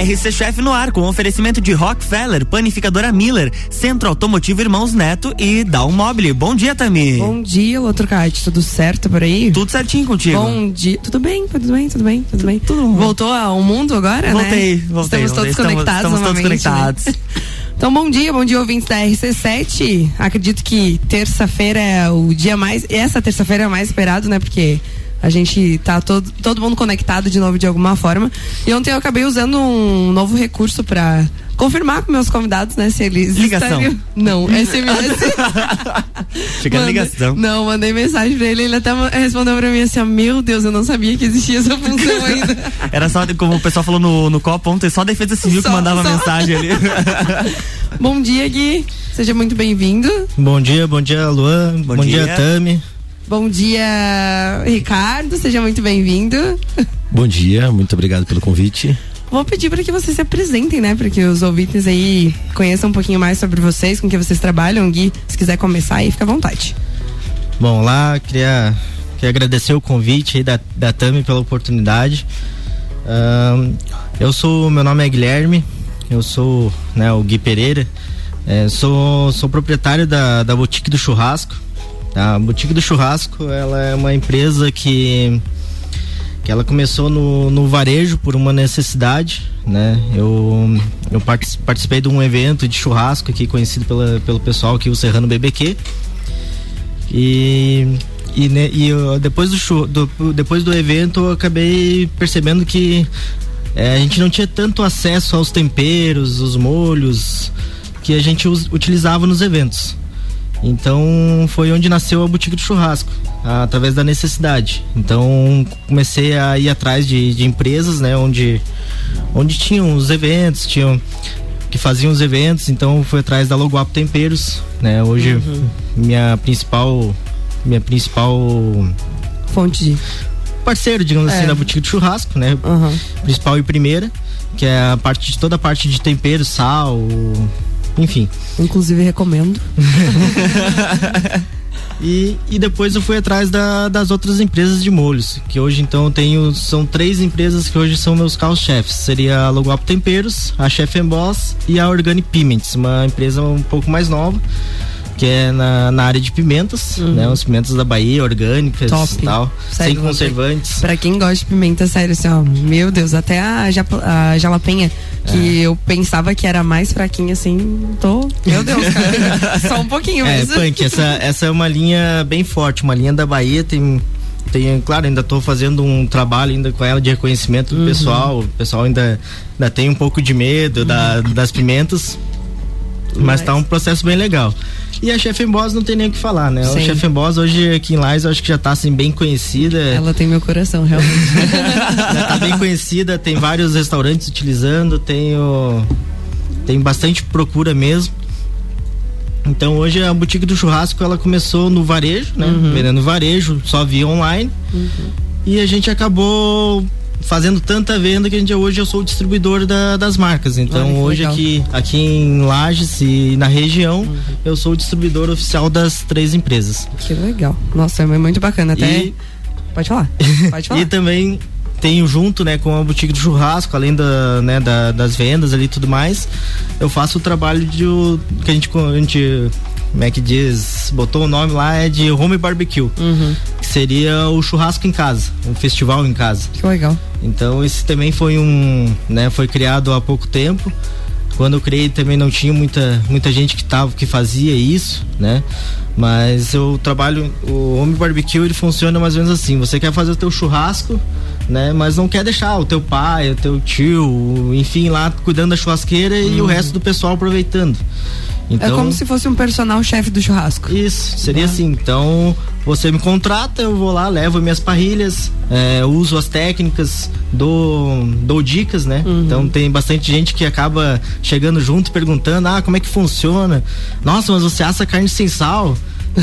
RC Chef no ar com oferecimento de Rockefeller, Panificadora Miller, Centro Automotivo Irmãos Neto e Down Mobile. Bom dia, Tami. Bom dia, outro Kite. Tudo certo por aí? Tudo certinho contigo. Bom dia. Tudo bem, tudo bem, tudo bem, tudo bem. Tudo bom. Voltou ao mundo agora, voltei, né? Voltei, Estamos voltei. todos conectados Estamos, estamos todos novamente, conectados. Né? Então, bom dia, bom dia, ouvintes da RC7. Acredito que terça-feira é o dia mais. Essa terça-feira é a mais esperado, né? Porque a gente tá todo, todo mundo conectado de novo de alguma forma. E ontem eu acabei usando um novo recurso para confirmar com meus convidados, né? Se eles. Ligação. Estariam... Não, SMS. Chega a Mandei- ligação. Não, mandei mensagem pra ele, ele até respondeu pra mim assim, ó, meu Deus, eu não sabia que existia essa função ainda. Era só, como o pessoal falou no, no copo ontem, só a Defesa Civil Só- que mandava só. mensagem ali. Bom dia, Gui. Seja muito bem-vindo. Bom dia, bom dia, Luan. Bom Bom, dia. dia. Tami. Bom dia, Ricardo. Seja muito bem-vindo. Bom dia, muito obrigado pelo convite. Vou pedir para que vocês se apresentem, né? Para que os ouvintes aí conheçam um pouquinho mais sobre vocês, com que vocês trabalham. Gui, se quiser começar aí, fica à vontade. Bom, lá queria, queria agradecer o convite aí da, da Tami pela oportunidade. Eu sou, meu nome é Guilherme, eu sou né, o Gui Pereira, é, sou, sou proprietário da, da Boutique do Churrasco. A Boutique do Churrasco ela é uma empresa que, que ela começou no, no varejo por uma necessidade, né? Eu, eu partic- participei de um evento de churrasco aqui conhecido pela, pelo pessoal aqui, o Serrano BBQ. E, e, e depois, do, do, depois do evento eu acabei percebendo que é, a gente não tinha tanto acesso aos temperos, os molhos que a gente us- utilizava nos eventos. Então foi onde nasceu a boutique do churrasco, através da necessidade. Então comecei a ir atrás de, de empresas, né, onde, onde tinham os eventos, tinham que faziam os eventos, então fui atrás da Loguapo Temperos, né? Hoje minha principal minha principal Fonte de. parceiro, digamos É. assim, da boutique do churrasco, né? Aham. Principal e primeira, que é a parte de toda a parte de tempero, sal, enfim. Inclusive, recomendo. E, e depois eu fui atrás da- das outras empresas de molhos, que hoje então eu tenho, são três empresas que hoje são meus carros-chefes. Seria a Loguapo Temperos, a Chef and Boss e a Organic Piments, uma empresa um pouco mais nova, que é na, na área de pimentas, né? Os pimentas da Bahia, orgânicas Top. e tal, Sério, sem conservantes. Pra quem gosta de pimenta, sério, assim, ó, meu Deus, até a, japa- a jalapenha, que eu pensava que era mais fraquinha, assim, tô. Meu Deus, cara. Só um pouquinho É, mesmo. Punk, essa, essa é uma linha bem forte, uma linha da Bahia, tem. Tem, claro, ainda estou fazendo um trabalho ainda com ela de reconhecimento Uhum. do pessoal. O pessoal ainda, ainda tem um pouco de medo da, das pimentas. Mas tá um processo bem legal. E a Chef Boss não tem nem o que falar, né? Sim. A Chef Boss hoje aqui em Lais eu acho que já tá assim bem conhecida. Ela tem meu coração, realmente. já tá bem conhecida, tem vários restaurantes utilizando, tem o, tem bastante procura mesmo. Então hoje a boutique do churrasco ela começou no varejo, né? Uhum. Vendendo varejo, só via online. E a gente acabou fazendo tanta venda que a gente hoje eu sou o distribuidor da- das marcas. Então que hoje legal. Uhum. aqui aqui em Lages e na região eu sou o distribuidor oficial das três empresas. que legal. Nossa, é muito bacana. Até. E- Pode falar. Pode falar. E também tenho junto, né, com a boutique do churrasco, além da, né, da- das vendas ali e tudo mais, eu faço o trabalho de o- que a gente, a gente como é que diz, botou o nome lá é de home barbecue, Uhum. que seria o churrasco em casa, um festival em casa. Que legal. Então esse também foi um, né, foi criado há pouco tempo. Quando eu criei também não tinha muita, muita gente que tava, que fazia isso, né? Mas eu trabalho, o home barbecue ele funciona mais ou menos assim, você quer fazer o teu churrasco, né? Mas não quer deixar o teu pai, o teu tio, enfim, lá cuidando da churrasqueira e o resto do pessoal aproveitando. Então, É como se fosse um personal chefe do churrasco. isso, seria assim. Então, você me contrata, eu vou lá, levo minhas parrilhas, é, uso as técnicas, dou, dou dicas, né? Então tem bastante gente que acaba chegando junto perguntando, ah, como é que funciona? Nossa, mas você assa carne sem sal?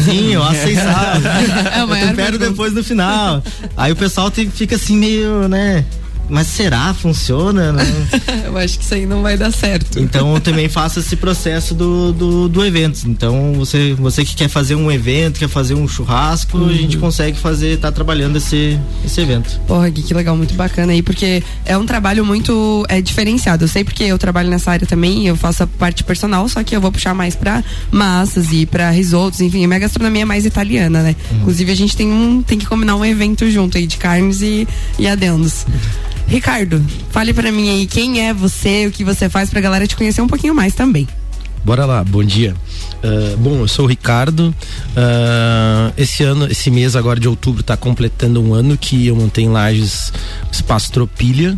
Sim, eu asso sem sal. É eu tempero depois no final. Aí o pessoal tem- fica assim meio, né? Mas será? Funciona? eu acho que isso aí não vai dar certo. Então eu também faço esse processo do, do, do evento. Então você, você que quer fazer um evento, quer fazer um churrasco, uhum. a gente consegue fazer, tá trabalhando esse, esse evento. Porra, Gui, que legal, muito bacana aí, porque é um trabalho muito é, diferenciado. Eu sei porque eu trabalho nessa área também, eu faço a parte personal, só que eu vou puxar mais pra massas e pra risotos, enfim, a minha gastronomia é mais italiana, né? Uhum. Inclusive a gente tem um, tem que combinar um evento junto aí de carnes e, e adendos. Ricardo, fale para mim aí quem é você, o que você faz pra galera te conhecer um pouquinho mais também. Bora lá, bom dia. Uh, bom, eu sou o Ricardo. Uh, esse ano, esse mês agora de outubro está completando um ano que eu montei em Lages Espaço Tropilha,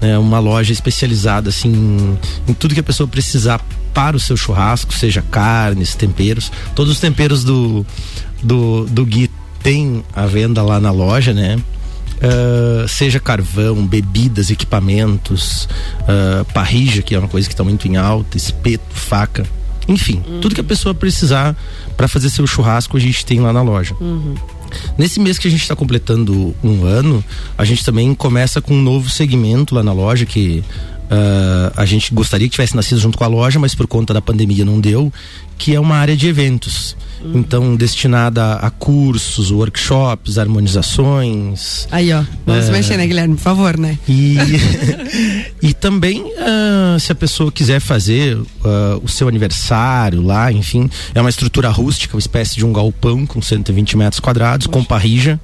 né, uma loja especializada assim em tudo que a pessoa precisar para o seu churrasco, seja carnes, temperos. Todos os temperos do do, do Gui tem a venda lá na loja, né? Uh, seja carvão, bebidas, equipamentos, uh, parrija, que é uma coisa que está muito em alta, espeto, faca, enfim, uhum. tudo que a pessoa precisar para fazer seu churrasco a gente tem lá na loja. Uhum. Nesse mês que a gente está completando um ano, a gente também começa com um novo segmento lá na loja que Uh, a gente gostaria que tivesse nascido junto com a loja, mas por conta da pandemia não deu, que é uma área de eventos. Então, destinada a cursos, workshops, harmonizações. Aí, ó. Vamos uh, mexer, né, Guilherme? Por favor, né? E, e também, uh, se a pessoa quiser fazer o seu aniversário lá, enfim, é uma estrutura rústica, uma espécie de um galpão com 120 metros quadrados, Poxa. com parrija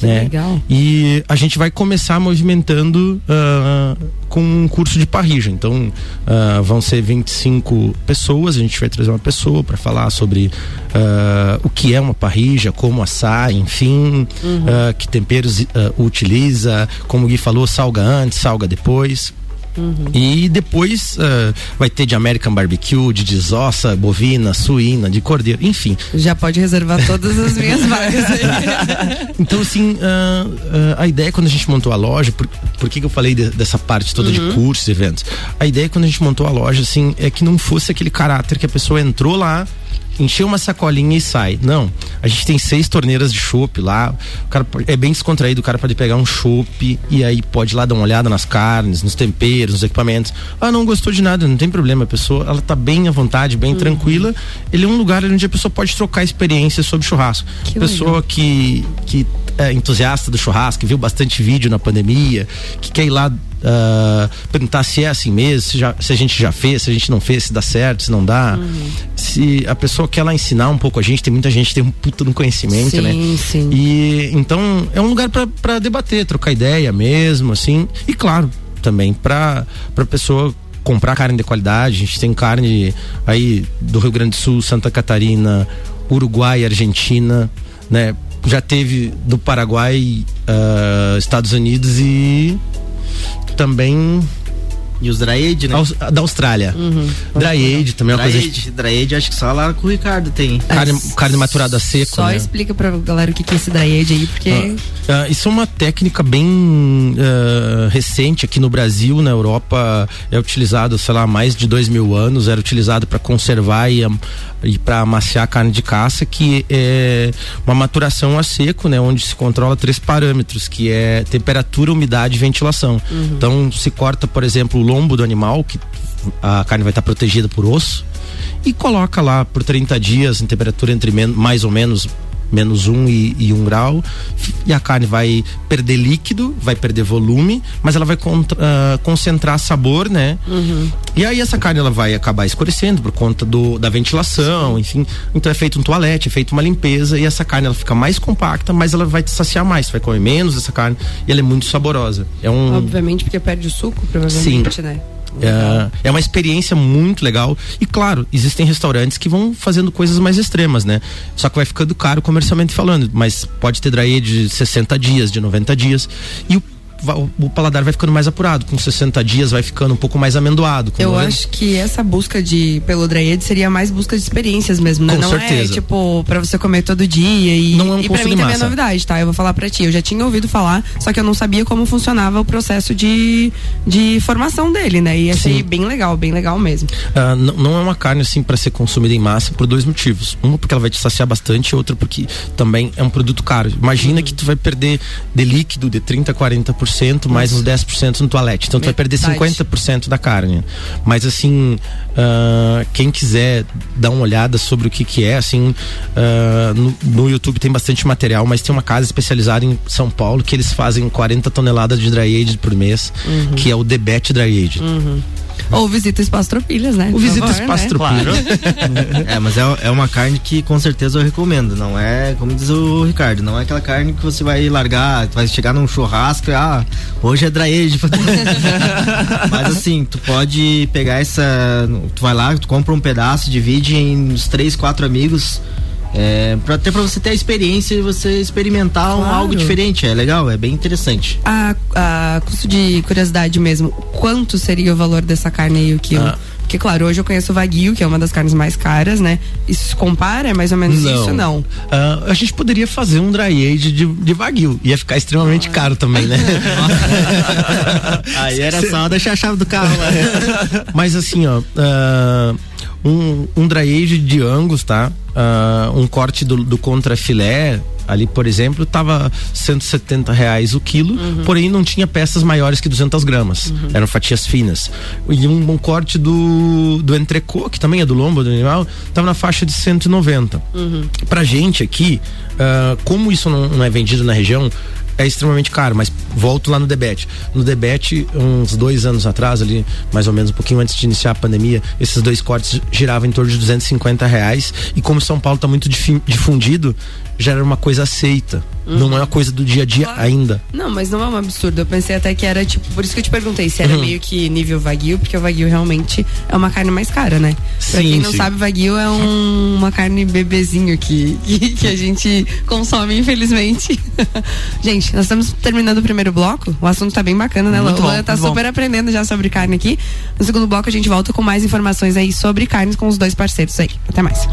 né? Legal. E a gente vai começar movimentando uh, com um curso de parrija. Então, uh, vão ser 25 pessoas, a gente vai trazer uma pessoa para falar sobre uh, o que é uma parrija, como assar, enfim, uhum. que temperos utiliza, como o Gui falou, salga antes, salga depois. Uhum. E depois uh, vai ter de American Barbecue, de desossa, bovina, suína, de cordeiro, enfim. Já pode reservar todas as minhas vagas aí. então, assim, uh, uh, a ideia quando a gente montou a loja, por, por que, que eu falei de, dessa parte toda uhum. de cursos e eventos? A ideia quando a gente montou a loja, assim, é que não fosse aquele caráter que a pessoa entrou lá encher uma sacolinha e sai. Não. A gente tem seis torneiras de chopp lá. O cara é bem descontraído, o cara pode pegar um chopp e aí pode ir lá dar uma olhada nas carnes, nos temperos, nos equipamentos. Ah, não gostou de nada, não tem problema. A pessoa, ela tá bem à vontade, bem uhum. tranquila. Ele é um lugar onde a pessoa pode trocar experiências sobre churrasco. Que pessoa legal. que que é entusiasta do churrasco, que viu bastante vídeo na pandemia, que quer ir lá Uh, perguntar se é assim mesmo, se, já, se, a gente já fez, se a gente não fez, se dá certo, se não dá. Uhum. Se a pessoa quer lá ensinar um pouco a gente, tem muita gente que tem um puta no conhecimento, sim, né? Sim. E então é um lugar para debater, trocar ideia mesmo, assim. E claro, também para para pessoa comprar carne de qualidade. A gente tem carne aí do Rio Grande do Sul, Santa Catarina, Uruguai, Argentina, né? Já teve do Paraguai, uh, Estados Unidos e também e os Draed, né? Aus, da Austrália. Uhum. Draed também é uma Draed, coisa. Draed, acho que só lá com o Ricardo tem. Carne, é, carne maturada seco. Só né? explica pra galera o que, que é esse Draed aí, porque. Ah, uh, isso é uma técnica bem uh, recente aqui no Brasil, na Europa. É utilizado, sei lá, há mais de dois mil anos. Era utilizado para conservar e, e para amaciar carne de caça, que é uma maturação a seco, né? Onde se controla três parâmetros, que é temperatura, umidade e ventilação. Uhum. Então, se corta, por exemplo, lombo do animal, que a carne vai estar protegida por osso, e coloca lá por 30 dias em temperatura entre mais ou menos menos um e, e, um grau e a carne vai perder líquido, vai perder volume, mas ela vai contra, uh, concentrar sabor, né? Uhum. E aí essa carne ela vai acabar escurecendo por conta do, da ventilação, enfim. Então é feito um toalete, é feito uma limpeza e essa carne ela fica mais compacta, mas ela vai te saciar mais, você vai comer menos essa carne e ela é muito saborosa. É um Obviamente porque perde o suco, provavelmente, Sim. né? É, é uma experiência muito legal. E claro, existem restaurantes que vão fazendo coisas mais extremas, né? Só que vai ficando caro comercialmente falando. Mas pode ter dry de 60 dias, de 90 dias. E o o paladar vai ficando mais apurado. Com 60 dias vai ficando um pouco mais amendoado. Eu acho que essa busca de pelo Dryed seria mais busca de experiências mesmo, né? Com não é, certeza. é tipo pra você comer todo dia e não é um e pra mim também é novidade, tá? Eu vou falar pra ti. Eu já tinha ouvido falar, só que eu não sabia como funcionava o processo de, de formação dele, né? E achei Sim. bem legal, bem legal mesmo. Uh, não, não é uma carne assim para ser consumida em massa por dois motivos. Uma porque ela vai te saciar bastante, outra porque também é um produto caro. Imagina uhum. que tu vai perder de líquido de 30 a 40% 20% mais uns 10% no toalete. Então tu vai perder 50% da carne. Mas assim, uh, quem quiser dar uma olhada sobre o que que é, assim, uh, no, no, YouTube tem bastante material, mas tem uma casa especializada em São Paulo que eles fazem 40 toneladas de dry age por mês, uhum. que é o Debet Dry Age. Uhum. Ou visita o Espaço Tropilhas, né? O visita o Espaço né? Tropilhas. Claro. é, mas é, é uma carne que com certeza eu recomendo. Não é, como diz o Ricardo, não é aquela carne que você vai largar, vai chegar num churrasco e, ah, hoje é dry age. mas assim, tu pode pegar essa. Tu vai lá, tu compra um pedaço, divide em uns três, quatro amigos é, pra, até para você ter a experiência e você experimentar claro. algo diferente. É legal, é bem interessante. A, a custo de curiosidade mesmo, quanto seria o valor dessa carne aí o quilo? Ah. Porque, claro, hoje eu conheço o Wagyu, que é uma das carnes mais caras, né? Isso se compara? É mais ou menos não. isso? Não. Uh, a gente poderia fazer um dry age de, de Wagyu. Ia ficar extremamente ah. caro também, né? Aí era só deixar a chave do carro lá. Mas assim, ó. Uh, um, um dry age de Angus, tá? Uh, um corte do, do contra filé ali, por exemplo, estava 170 reais o quilo, uhum. porém não tinha peças maiores que 200 gramas, uhum. eram fatias finas. E um, um, corte do, do entrecô, que também é do lombo do animal, estava na faixa de 190. Uhum. Pra gente aqui, uh, como isso não, não é vendido na região, é extremamente caro, mas volto lá no debete. No debete, uns dois anos atrás, ali, mais ou menos um pouquinho antes de iniciar a pandemia, esses dois cortes giravam em torno de 250 reais. E como São Paulo está muito difundido, já era uma coisa aceita. Uhum. Não é uma coisa do dia a dia claro. ainda. Não, mas não é um absurdo. Eu pensei até que era tipo, por isso que eu te perguntei se era uhum. meio que nível Wagyu, porque o Wagyu realmente é uma carne mais cara, né? Pra sim, quem não sim. sabe, Wagyu é um, uma carne bebezinho que, que, que a gente consome, infelizmente. gente, nós estamos terminando o primeiro bloco. O assunto tá bem bacana, né, Muito Luan? Tá super bom. aprendendo já sobre carne aqui. No segundo bloco a gente volta com mais informações aí sobre carnes com os dois parceiros aí. Até mais.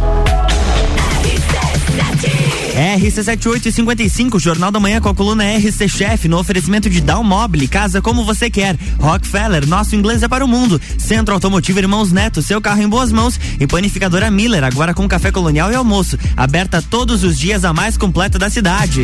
RC7855, Jornal da Manhã com a coluna RC Chef, no oferecimento de Down Mobile, casa como você quer. Rockefeller, nosso inglês é para o mundo. Centro Automotivo Irmãos Neto, seu carro em boas mãos. E panificadora Miller, agora com café colonial e almoço. Aberta todos os dias, a mais completa da cidade.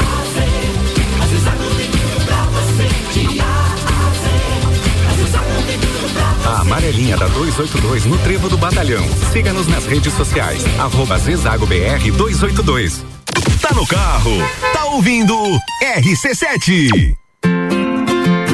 A amarelinha da 282 no Trevo do Batalhão. Siga-nos nas redes sociais. Arroba Zezago BR 282. Tá no carro, tá ouvindo RC7.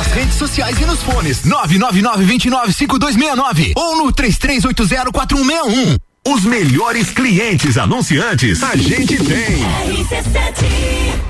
Nas redes sociais e nos fones 999-295269 ou no 33804161. Os melhores clientes anunciantes a gente tem. Vamos falar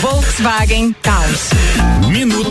Volkswagen Taos. Minuto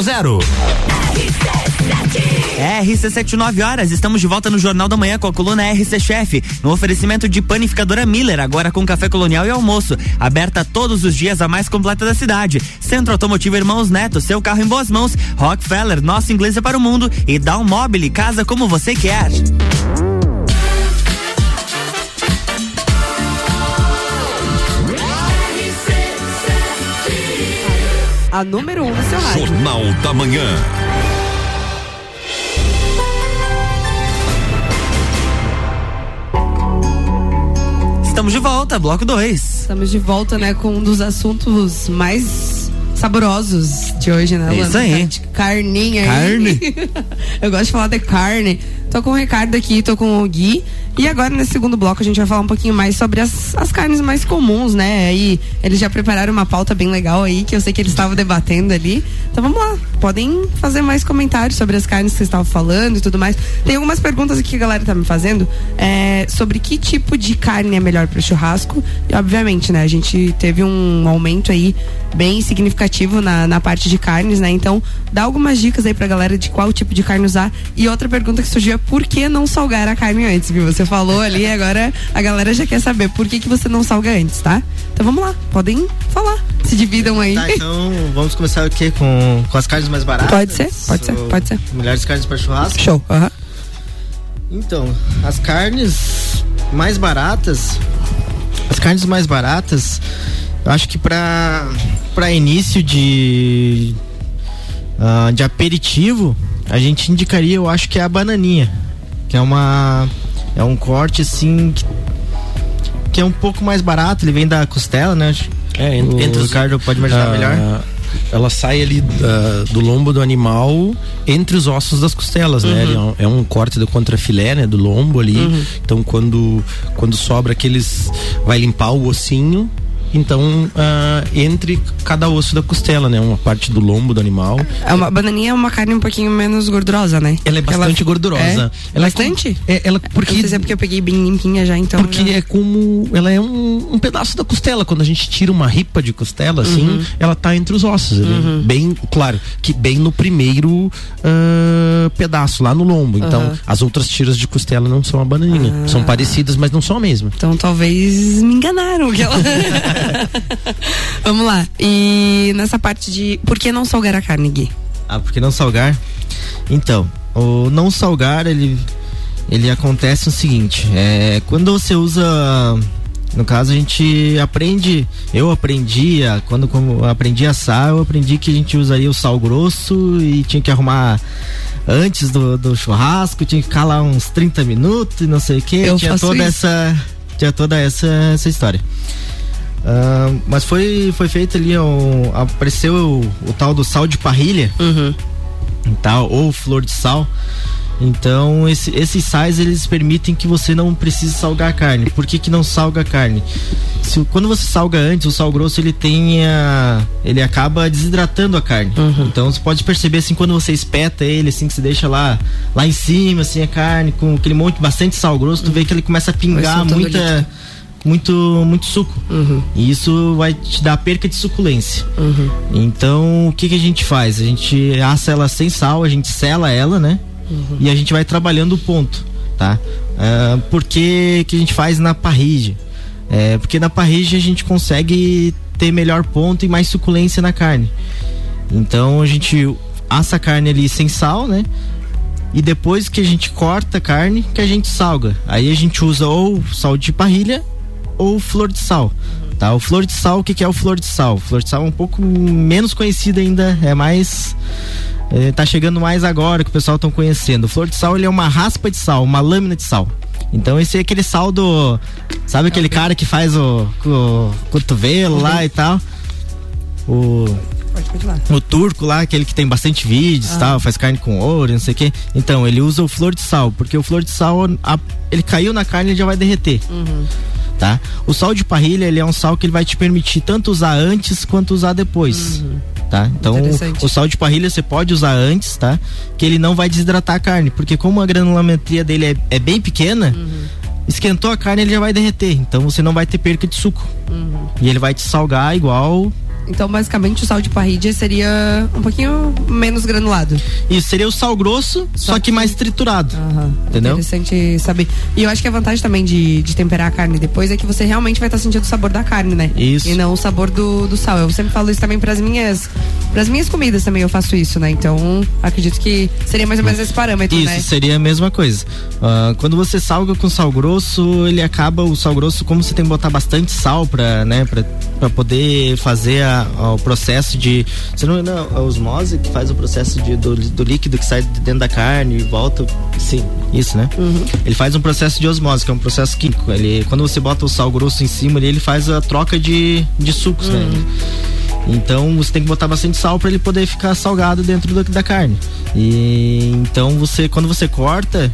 RC79 horas, estamos de volta no Jornal da Manhã com a coluna RC Chef, no oferecimento de panificadora Miller, agora com café colonial e almoço, aberta todos os dias a mais completa da cidade. Centro Automotivo Irmãos Neto, seu carro em boas mãos, Rockefeller, nosso inglês é para o mundo e Down Mobile, casa como você quer. A número um do seu rádio. Jornal da Manhã. Estamos de volta, bloco 2. Estamos de volta, né, com um dos assuntos mais saborosos de hoje, né? É isso Lana? aí. De carninha Carne. aí. Eu gosto de falar de carne. Tô com o Ricardo aqui, tô com o Gui. E agora, nesse segundo bloco, a gente vai falar um pouquinho mais sobre as, as carnes mais comuns, né? Aí, eles já prepararam uma pauta bem legal aí, que eu sei que eles estavam debatendo ali. Então vamos lá, podem fazer mais comentários sobre as carnes que vocês estavam falando e tudo mais. Tem algumas perguntas aqui que a galera tá me fazendo é, sobre que tipo de carne é melhor para churrasco. E obviamente, né, a gente teve um aumento aí bem significativo na, na parte de carnes, né? Então, dá algumas dicas aí pra galera de qual tipo de carne usar. E outra pergunta que surgiu é por que não salgar a carne antes, viu? Você falou ali, agora a galera já quer saber por que, que você não salga antes, tá? Então vamos lá, podem falar. Se dividam aí. Tá, então vamos começar o quê? Com, com as carnes mais baratas? Pode ser, pode ser, pode ser. Melhores carnes para churrasco? Show. aham. Então, as carnes mais baratas, as carnes mais baratas, eu acho que para para início de ah, de aperitivo, a gente indicaria, eu acho que é a bananinha, que é uma é um corte assim que, que é um pouco mais barato, ele vem da costela, né? É, en- o entre os- Ricardo pode me ajudar Ah, melhor. Ela sai ali ah, do lombo do animal entre os ossos das costelas, né? Uhum. Ele é um, é um corte do contrafilé, né? Do lombo ali. Uhum. Então quando quando sobra aqueles vai limpar o ossinho então ah, entre cada osso da costela, né? Uma parte do lombo do animal. É uma bananinha é uma carne um pouquinho menos gordurosa, né? Ela é bastante gordurosa. É? Ela é bastante? É, ela porque Eu não sei se é porque eu peguei bem limpinha já, então. porque já- é como ela é um, um pedaço da costela quando a gente tira uma ripa de costela assim Uhum. ela tá entre os ossos ali, bem claro que bem no primeiro ah, pedaço lá no lombo então Aham. as outras tiras de costela não são a bananinha Ah. são parecidas mas não são a mesma Então talvez me enganaram. que ela- Vamos lá. E nessa parte de. Por que não salgar a carne, Gui? Ah, por que não salgar? Então, o não salgar, ele, ele acontece o seguinte, é, quando você usa, no caso a gente aprende, eu aprendi, a- quando como aprendi a assar, eu aprendi que a gente usaria o sal grosso e tinha que arrumar antes do, do churrasco, tinha que ficar lá uns 30 minutos e não sei o que, Eu tinha toda isso. essa, tinha toda essa, essa história. Ah, mas foi, foi feito ali, um, apareceu o, o tal do sal de parrilha, e tal, ou flor de sal. Então, esse- esses sais eles permitem que você não precise salgar a carne. Por que, que não salga a carne? Se, quando você salga antes, o sal grosso ele tem a, ele acaba desidratando a carne. Então, você pode perceber assim quando você espeta ele, assim que você deixa lá lá em cima, assim a carne com aquele monte bastante sal grosso, tu vê que ele começa a pingar muita. Muito muito suco. E isso vai te dar perca de suculência. Então, o que, que a gente faz? A gente assa ela sem sal, a gente sela ela, né? E a gente vai trabalhando o ponto, tá? Ah, por que, que a gente faz na parrilla? É, porque na parrilla a gente consegue ter melhor ponto e mais suculência na carne. Então a gente assa a carne ali sem sal, né? E depois que a gente corta a carne, que a gente salga. Aí a gente usa ou sal de parrilha ou flor de sal. Tá? O flor de sal, o que, que é o flor de sal? O flor de sal é um pouco menos conhecido ainda, é mais. é, tá chegando mais agora que o pessoal estão conhecendo. O flor de sal ele é uma raspa de sal, uma lâmina de sal. Então esse é aquele sal do. Sabe aquele cara que faz o, o cotovelo lá e tal? O o turco lá, aquele que tem bastante vídeos Ah. tal, faz carne com ouro, não sei o quê. Então, ele usa o flor de sal, porque o flor de sal, a- ele caiu na carne e já vai derreter. Uhum. Tá? O sal de parrilha, ele é um sal que ele vai te permitir tanto usar antes quanto usar depois. Tá? Então, o sal de parrilha você pode usar antes, tá? Que ele não vai desidratar a carne, porque como a granulometria dele é, é bem pequena, esquentou a carne, ele já vai derreter. Então, você não vai ter perca de suco. E ele vai te salgar igual Então, basicamente, o sal de parrilha seria um pouquinho menos granulado. Isso seria o sal grosso, só, que mais triturado. Entendeu? Interessante saber. E eu acho que a vantagem também de, de temperar a carne depois é que você realmente vai estar sentindo o sabor da carne, né? Isso. E não o sabor do, do sal. Eu sempre falo isso também pras minhas, pras minhas comidas também eu faço isso, né? Então, acredito que seria mais ou menos esse parâmetro, Isso né? seria a mesma coisa. Ah, quando você salga com sal grosso, ele acaba o sal grosso, como você tem que botar bastante sal para, né, para para poder fazer a- a- o processo de, você não, não a osmose que faz o processo de, do, do líquido que sai de dentro da carne e volta, sim, isso, né? Ele faz um processo de osmose, que é um processo químico. Ele, quando você bota o sal grosso em cima, ele, ele faz a troca de, de sucos, né? Então você tem que botar bastante sal para ele poder ficar salgado dentro da, da carne. E então você, quando você corta,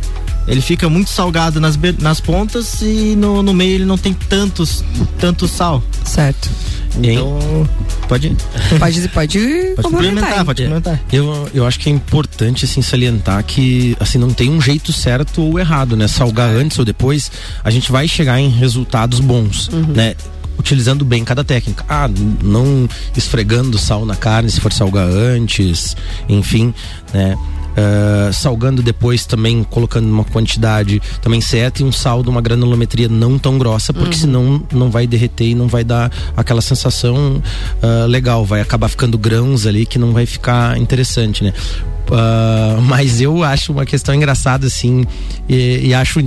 ele fica muito salgado nas, nas pontas e no, no meio ele não tem tantos, tanto sal. Certo. Então, pode. Pode, pode, Pode complementar, pode complementar. Eu, eu acho que é importante assim salientar que assim não tem um jeito certo ou errado, né? Salgar antes ou depois, a gente vai chegar em resultados bons, né? Utilizando bem cada técnica. Ah, não esfregando sal na carne se for salgar antes, enfim, né? Ah, salgando depois também colocando uma quantidade também certa e um sal de uma granulometria não tão grossa porque Uhum. senão não vai derreter e não vai dar aquela sensação ah, legal vai acabar ficando grãos ali que não vai ficar interessante né Ah, mas eu acho uma questão engraçada assim e, e acho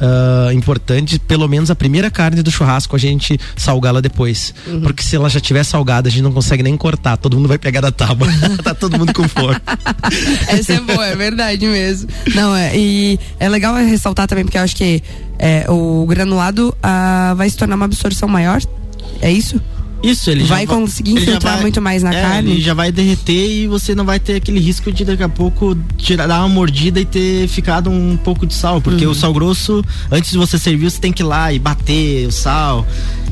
ah, importante, pelo menos a primeira carne do churrasco a gente salgá-la depois. Uhum. Porque se ela já tiver salgada, a gente não consegue nem cortar, todo mundo vai pegar da tábua. tá todo mundo com fome. Essa é boa, é verdade mesmo. Não, é, e é legal ressaltar também, porque eu acho que é, o granulado ah, vai se tornar uma absorção maior. É isso? Isso, ele vai já conseguir ele infiltrar vai- muito mais na é, carne. Ele já vai derreter e você não vai ter aquele risco de daqui a pouco tirar, dar uma mordida e ter ficado um pouco de sal. Porque Uhum. o sal grosso, antes de você servir, você tem que ir lá e bater o sal.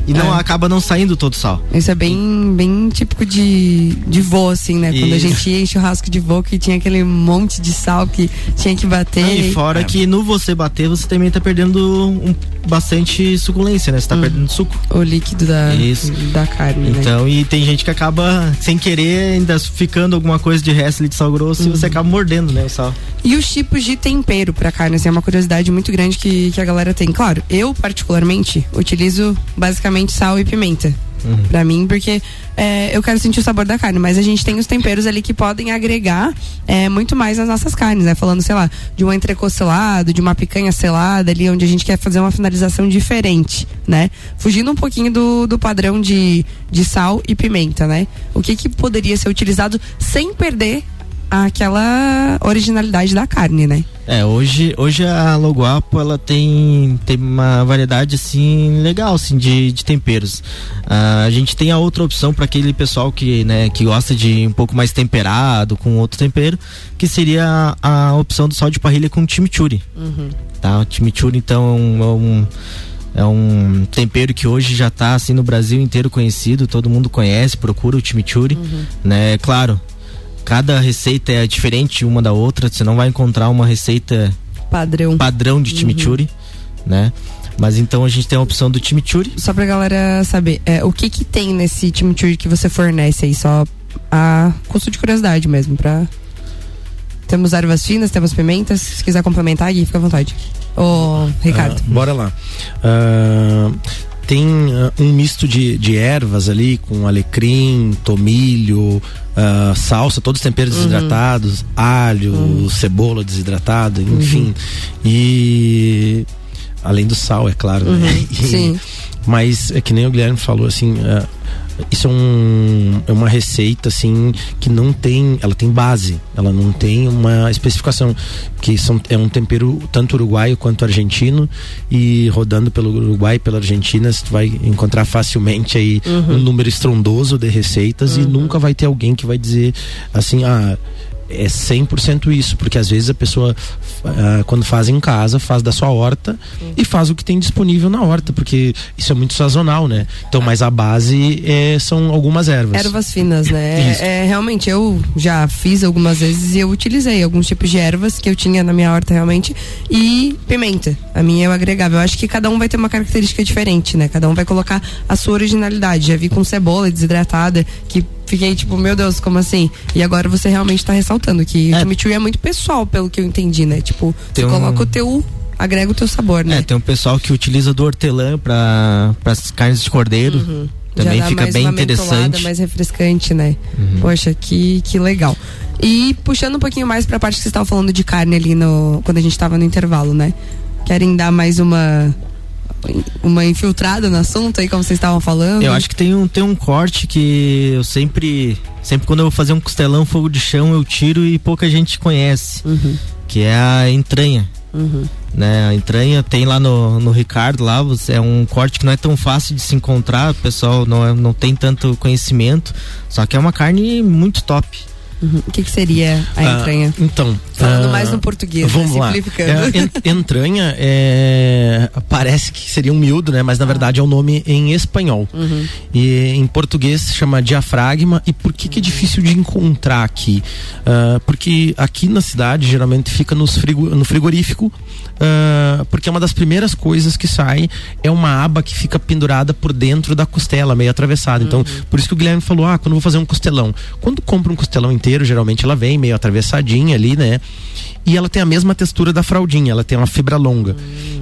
E não É. acaba não saindo todo o sal. Isso é bem, bem típico de, de vô, assim, né? Quando a Isso. gente ia em churrasco de vô, que tinha aquele monte de sal que tinha que bater. E fora É. que no você bater, você também tá perdendo um, bastante suculência, né? Você tá perdendo suco. O líquido da, Isso. da carne, né? Então, e tem gente que acaba, sem querer, ainda ficando alguma coisa de resto de sal grosso e você acaba mordendo, né, o sal. E os tipos de tempero pra carne, assim, é uma curiosidade muito grande que, que a galera tem. Claro, eu particularmente utilizo basicamente sal e pimenta. Pra mim, porque é, eu quero sentir o sabor da carne, mas a gente tem os temperos ali que podem agregar é, muito mais nas nossas carnes, né? Falando, sei lá, de um entrecô selado, de uma picanha selada ali, onde a gente quer fazer uma finalização diferente, né? Fugindo um pouquinho do, do padrão de, de sal e pimenta, né? O que que poderia ser utilizado sem perder aquela originalidade da carne, né? É, hoje, hoje a Loguapo, ela tem, tem uma variedade, assim, legal, assim, de, de temperos. Ah, a gente tem a outra opção para aquele pessoal que, né, que gosta de um pouco mais temperado, com outro tempero, que seria a, a opção do sal de parrilha com chimichurri. Tá? O chimichurri, então, é um, é um tempero que hoje já está assim no Brasil inteiro conhecido, todo mundo conhece, procura o chimichurri, né? Claro, cada receita é diferente uma da outra, você não vai encontrar uma receita Padrão. padrão de chimichurri, né? Mas então a gente tem a opção do chimichurri. Só pra galera saber, é, o que que tem nesse chimichurri que você fornece aí? Só a custo de curiosidade mesmo, pra... Temos ervas finas, temos pimentas, se quiser complementar, Gui, fica à vontade. Ô, Ricardo. Ah, bora lá. Ah, tem ah, um misto de, de ervas ali com alecrim, tomilho, ah, salsa, todos os temperos Uhum. desidratados, alho, cebola desidratada, Uhum. enfim. E além do sal, é claro, né? Uhum, E- sim. Mas é que nem o Guilherme falou assim. ah, isso é, um, é uma receita assim que não tem, ela tem base, ela não tem uma especificação que são, é um tempero tanto uruguaio quanto argentino e rodando pelo Uruguai e pela Argentina você vai encontrar facilmente aí Uhum. um número estrondoso de receitas e nunca vai ter alguém que vai dizer assim ah é 100% isso, porque às vezes a pessoa, ah, quando faz em casa, faz da sua horta e faz o que tem disponível na horta, porque isso é muito sazonal, né? Então, mas a base é, são algumas ervas. Ervas finas, né? É, é, realmente, eu já fiz algumas vezes e eu utilizei alguns tipos de ervas que eu tinha na minha horta realmente e pimenta. A minha eu agregava. Eu acho que cada um vai ter uma característica diferente, né? Cada um vai colocar a sua originalidade. Já vi com cebola desidratada, que fiquei tipo, meu Deus, como assim? E agora você realmente tá ressaltando que o chimichurri é muito pessoal, pelo que eu entendi, né? Tipo, Tem você um- coloca o teu, agrega o teu sabor, né? É, tem um pessoal que utiliza do hortelã para as carnes de cordeiro. Uhum. Já Também fica mais bem interessante. Uhum. mais refrescante, né? Poxa, que, que legal. E puxando um pouquinho mais pra parte que vocês estavam falando de carne ali no, quando a gente tava no intervalo, né? Querem dar mais uma uma infiltrada no assunto aí, como vocês estavam falando? Eu acho que tem um, tem um corte que eu sempre. Sempre quando eu vou fazer um costelão fogo de chão, eu tiro e pouca gente conhece. Que é a entranha. Uhum. Né, a entranha tem lá no, no Ricardo lá, você, é um corte que não é tão fácil de se encontrar, o pessoal não, é- não tem tanto conhecimento, só que é uma carne muito top. Uhum. O que, que seria a Ah, entranha? então. Falando ah, mais no português, Vamos né? lá. Simplificando. É, en- entranha é, parece que seria um miúdo, né? Mas na verdade é um nome em espanhol. Uhum. E em português se chama diafragma. E por que, que é difícil de encontrar aqui? Ah, porque aqui na cidade geralmente fica nos frigo, no frigorífico. ah, porque é uma das primeiras coisas que sai é uma aba que fica pendurada por dentro da costela, meio atravessada. Então, por isso que o Guilherme falou: ah, quando eu vou fazer um costelão. Quando compra um costelão inteiro, geralmente ela vem meio atravessadinha ali, né? E ela tem a mesma textura da fraldinha, ela tem uma fibra longa.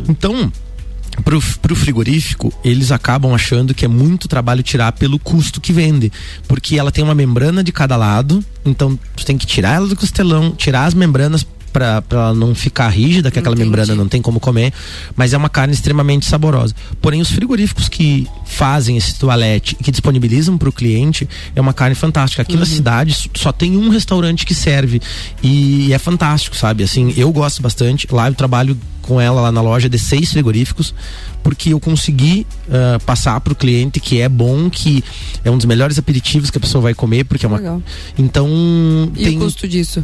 Então, pro, pro frigorífico, eles acabam achando que é muito trabalho tirar pelo custo que vende. Porque ela tem uma membrana de cada lado, então tu tem que tirar ela do costelão, tirar as membranas pra ela não ficar rígida, que aquela membrana não tem como comer, mas é uma carne extremamente saborosa. Porém, os frigoríficos que fazem esse toalete e que disponibilizam para o cliente é uma carne fantástica. Aqui na cidade só tem um restaurante que serve e é fantástico, sabe? Assim, eu gosto bastante. Lá eu trabalho com ela lá na loja de seis frigoríficos porque eu consegui ah, passar para o cliente que é bom, que é um dos melhores aperitivos que a pessoa vai comer, porque é uma Legal. então E tem o custo disso?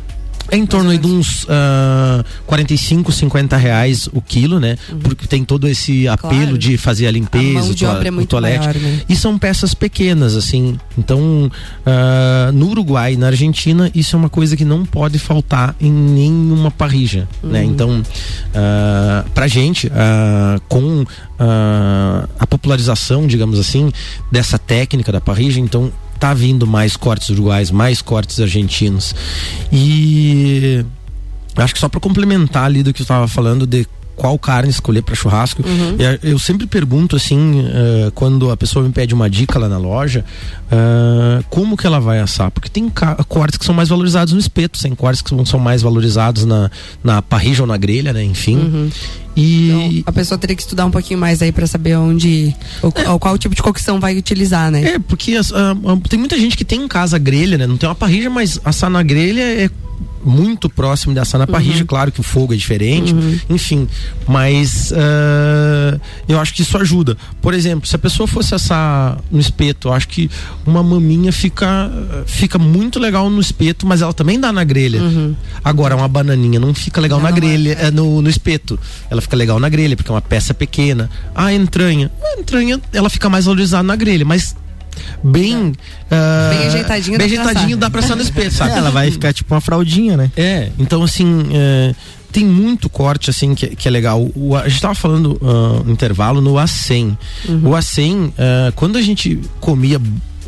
É em torno de uns uh, 45, 50 reais o quilo, né? Uhum. Porque tem todo esse apelo claro. de fazer a limpeza, a de obra é muito toalete. Maior, né? E são peças pequenas, assim. Então, uh, no Uruguai, na Argentina, isso é uma coisa que não pode faltar em nenhuma parrija, né? uhum. né? Então, uh, pra gente, uh, com a popularização, digamos assim, dessa técnica da parrija, então tá vindo mais cortes uruguais, mais cortes argentinos. E acho que só para complementar ali do que eu estava falando de qual carne escolher para churrasco. Uhum. Eu sempre pergunto assim, uh, quando a pessoa me pede uma dica lá na loja, uh, como que ela vai assar? Porque tem cortes que são mais valorizados no espeto, tem cortes que são mais valorizados na, na parrilla ou na grelha, né? Enfim. Uhum. E então, a pessoa teria que estudar um pouquinho mais aí para saber onde ou, é. qual tipo de cocção vai utilizar, né? É, porque uh, tem muita gente que tem em casa grelha, né? Não tem uma parrilla, mas assar na grelha é muito próximo de assar na parrilla, uhum. claro que o fogo é diferente, uhum. enfim, mas uh, eu acho que isso ajuda. Por exemplo, se a pessoa fosse assar no espeto, eu acho que uma maminha fica fica muito legal no espeto, mas ela também dá na grelha. Uhum. Agora, uma bananinha não fica legal não, na grelha, é. no, no espeto. Ela fica legal na grelha, porque é uma peça pequena. A entranha, a entranha, ela fica mais valorizada na grelha, mas bem. Uh, bem ajeitadinho, bem dá ajeitadinho pra dá pra assar no espeto, sabe? É, ela vai ficar tipo uma fraldinha, né? É, então assim. Uh, tem muito corte assim que, que é legal. O, a gente tava falando uh, no intervalo no A100. Uhum. O A100, uh, quando a gente comia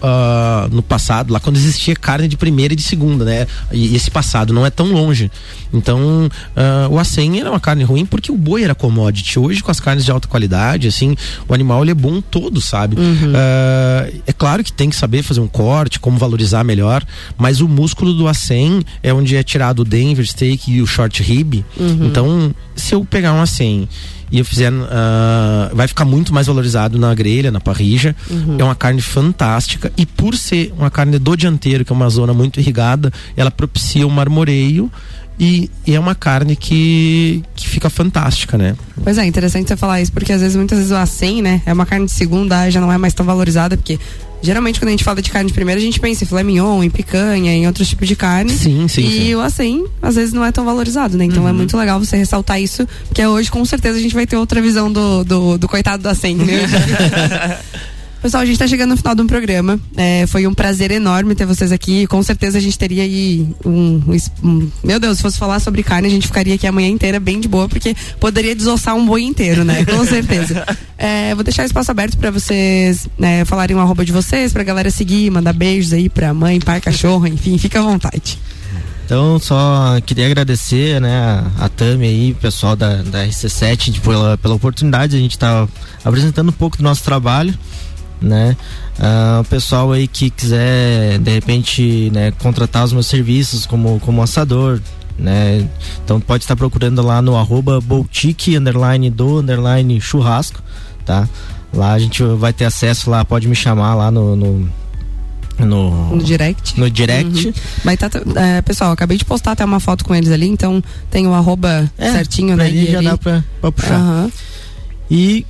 uh, no passado, lá quando existia carne de primeira e de segunda, né? E esse passado não é tão longe. Então, uh, o acém era uma carne ruim porque o boi era commodity. Hoje, com as carnes de alta qualidade, assim, o animal ele é bom todo, sabe? Uhum. Uh, é claro que tem que saber fazer um corte, como valorizar melhor, mas o músculo do acém é onde é tirado o Denver steak e o short rib. Uhum. Então, se eu pegar um acém e eu fizer. Uh, vai ficar muito mais valorizado na grelha, na parrija. Uhum. É uma carne fantástica. E por ser uma carne do dianteiro, que é uma zona muito irrigada, ela propicia o marmoreio. E, e, é uma carne que, que fica fantástica, né? Pois é, interessante você falar isso, porque às vezes, muitas vezes o acém, né? É uma carne de segunda, já não é mais tão valorizada, porque Geralmente, quando a gente fala de carne de primeira, a gente pensa em filé mignon, em picanha, em outros tipos de carne. Sim, sim. E sim. o assim, às vezes, não é tão valorizado, né? Então é uhum. é muito legal você ressaltar isso, porque hoje, com certeza, a gente vai ter outra visão do, do, do coitado do assim, né? Pessoal, a gente está chegando no final de um programa. É, foi um prazer enorme ter vocês aqui. Com certeza a gente teria aí um, um, Meu Deus, se fosse falar sobre carne, a gente ficaria aqui a manhã inteira bem de boa, porque poderia desossar um boi inteiro, né? Com certeza. É, vou deixar espaço aberto para vocês né, falarem o arroba de vocês, pra galera seguir, mandar beijos aí pra mãe, pai, cachorro, enfim, fica à vontade. Então, só queria agradecer, né, a, Tami aí, o pessoal da, da RC7 pela, pela oportunidade de a gente estar tá apresentando um pouco do nosso trabalho né? Uh, o pessoal aí que quiser de repente né, contratar os meus serviços como, como assador, né? Então pode estar procurando lá no arroba boutique underline do underline churrasco, tá? Lá a gente vai ter acesso lá, pode me chamar lá no, no no, no direct. No direct. Uhum. Mas tá, é, pessoal, acabei de postar até uma foto com eles ali, então tem o arroba é, certinho, né? já dá pra, pra puxar. Uhum. E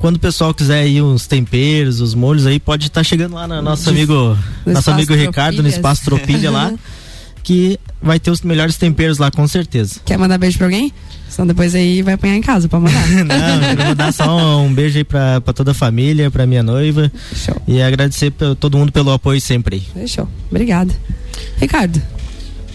quando o pessoal quiser aí uns temperos, os molhos aí, pode estar tá chegando lá no nosso amigo, no nosso amigo Ricardo no Espaço Tropilha lá, que vai ter os melhores temperos lá com certeza. Quer mandar beijo pra alguém? Senão depois aí vai apanhar em casa pra mandar. Não, quero mandar só um beijo aí pra, pra toda a família, pra minha noiva. Show. E agradecer pra todo mundo pelo apoio sempre aí. Fechou. Obrigada. Ricardo.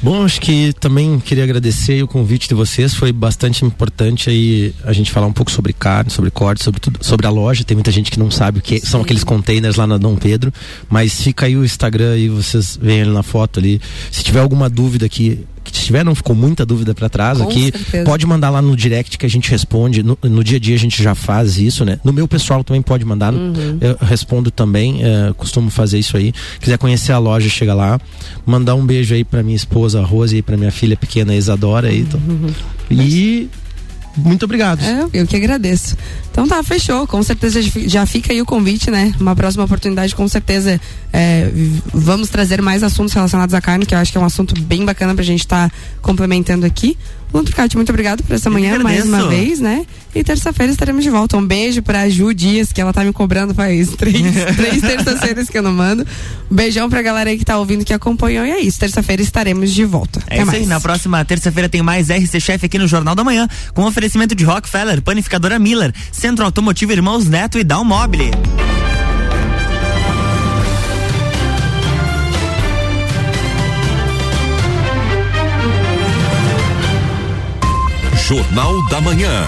Bom, acho que também queria agradecer o convite de vocês. Foi bastante importante aí a gente falar um pouco sobre carne, sobre corte, sobre tudo, sobre a loja. Tem muita gente que não sabe o que Sim. são aqueles containers lá na Dom Pedro. Mas fica aí o Instagram e vocês veem ele na foto ali. Se tiver alguma dúvida aqui, que tiver, não ficou muita dúvida para trás Com aqui, certeza. pode mandar lá no direct que a gente responde. No, no, dia a dia a gente já faz isso, né? No meu pessoal também pode mandar. Uhum. Eu respondo também, é, costumo fazer isso aí. Quiser conhecer a loja, chega lá. Mandar um beijo aí para minha esposa Rose e para minha filha pequena Isadora aí. Então. Uhum. E muito obrigado. É, eu que agradeço. Então tá, fechou. Com certeza já fica aí o convite, né? Uma próxima oportunidade, com certeza é, vamos trazer mais assuntos relacionados à carne, que eu acho que é um assunto bem bacana pra gente estar tá complementando aqui. Luan Turcati, muito obrigado por essa manhã mais uma vez, né? E terça-feira estaremos de volta. Um beijo pra Ju Dias, que ela tá me cobrando faz três, três terças-feiras que eu não mando. Um beijão pra galera aí que tá ouvindo, que acompanhou. E é isso, terça-feira estaremos de volta. É Até isso mais. aí, na próxima terça-feira tem mais RC Chef aqui no Jornal da Manhã, com oferecimento de Rockefeller, Panificadora Miller, Centro Automotivo Irmãos Neto e Down Mobile. Jornal da Manhã.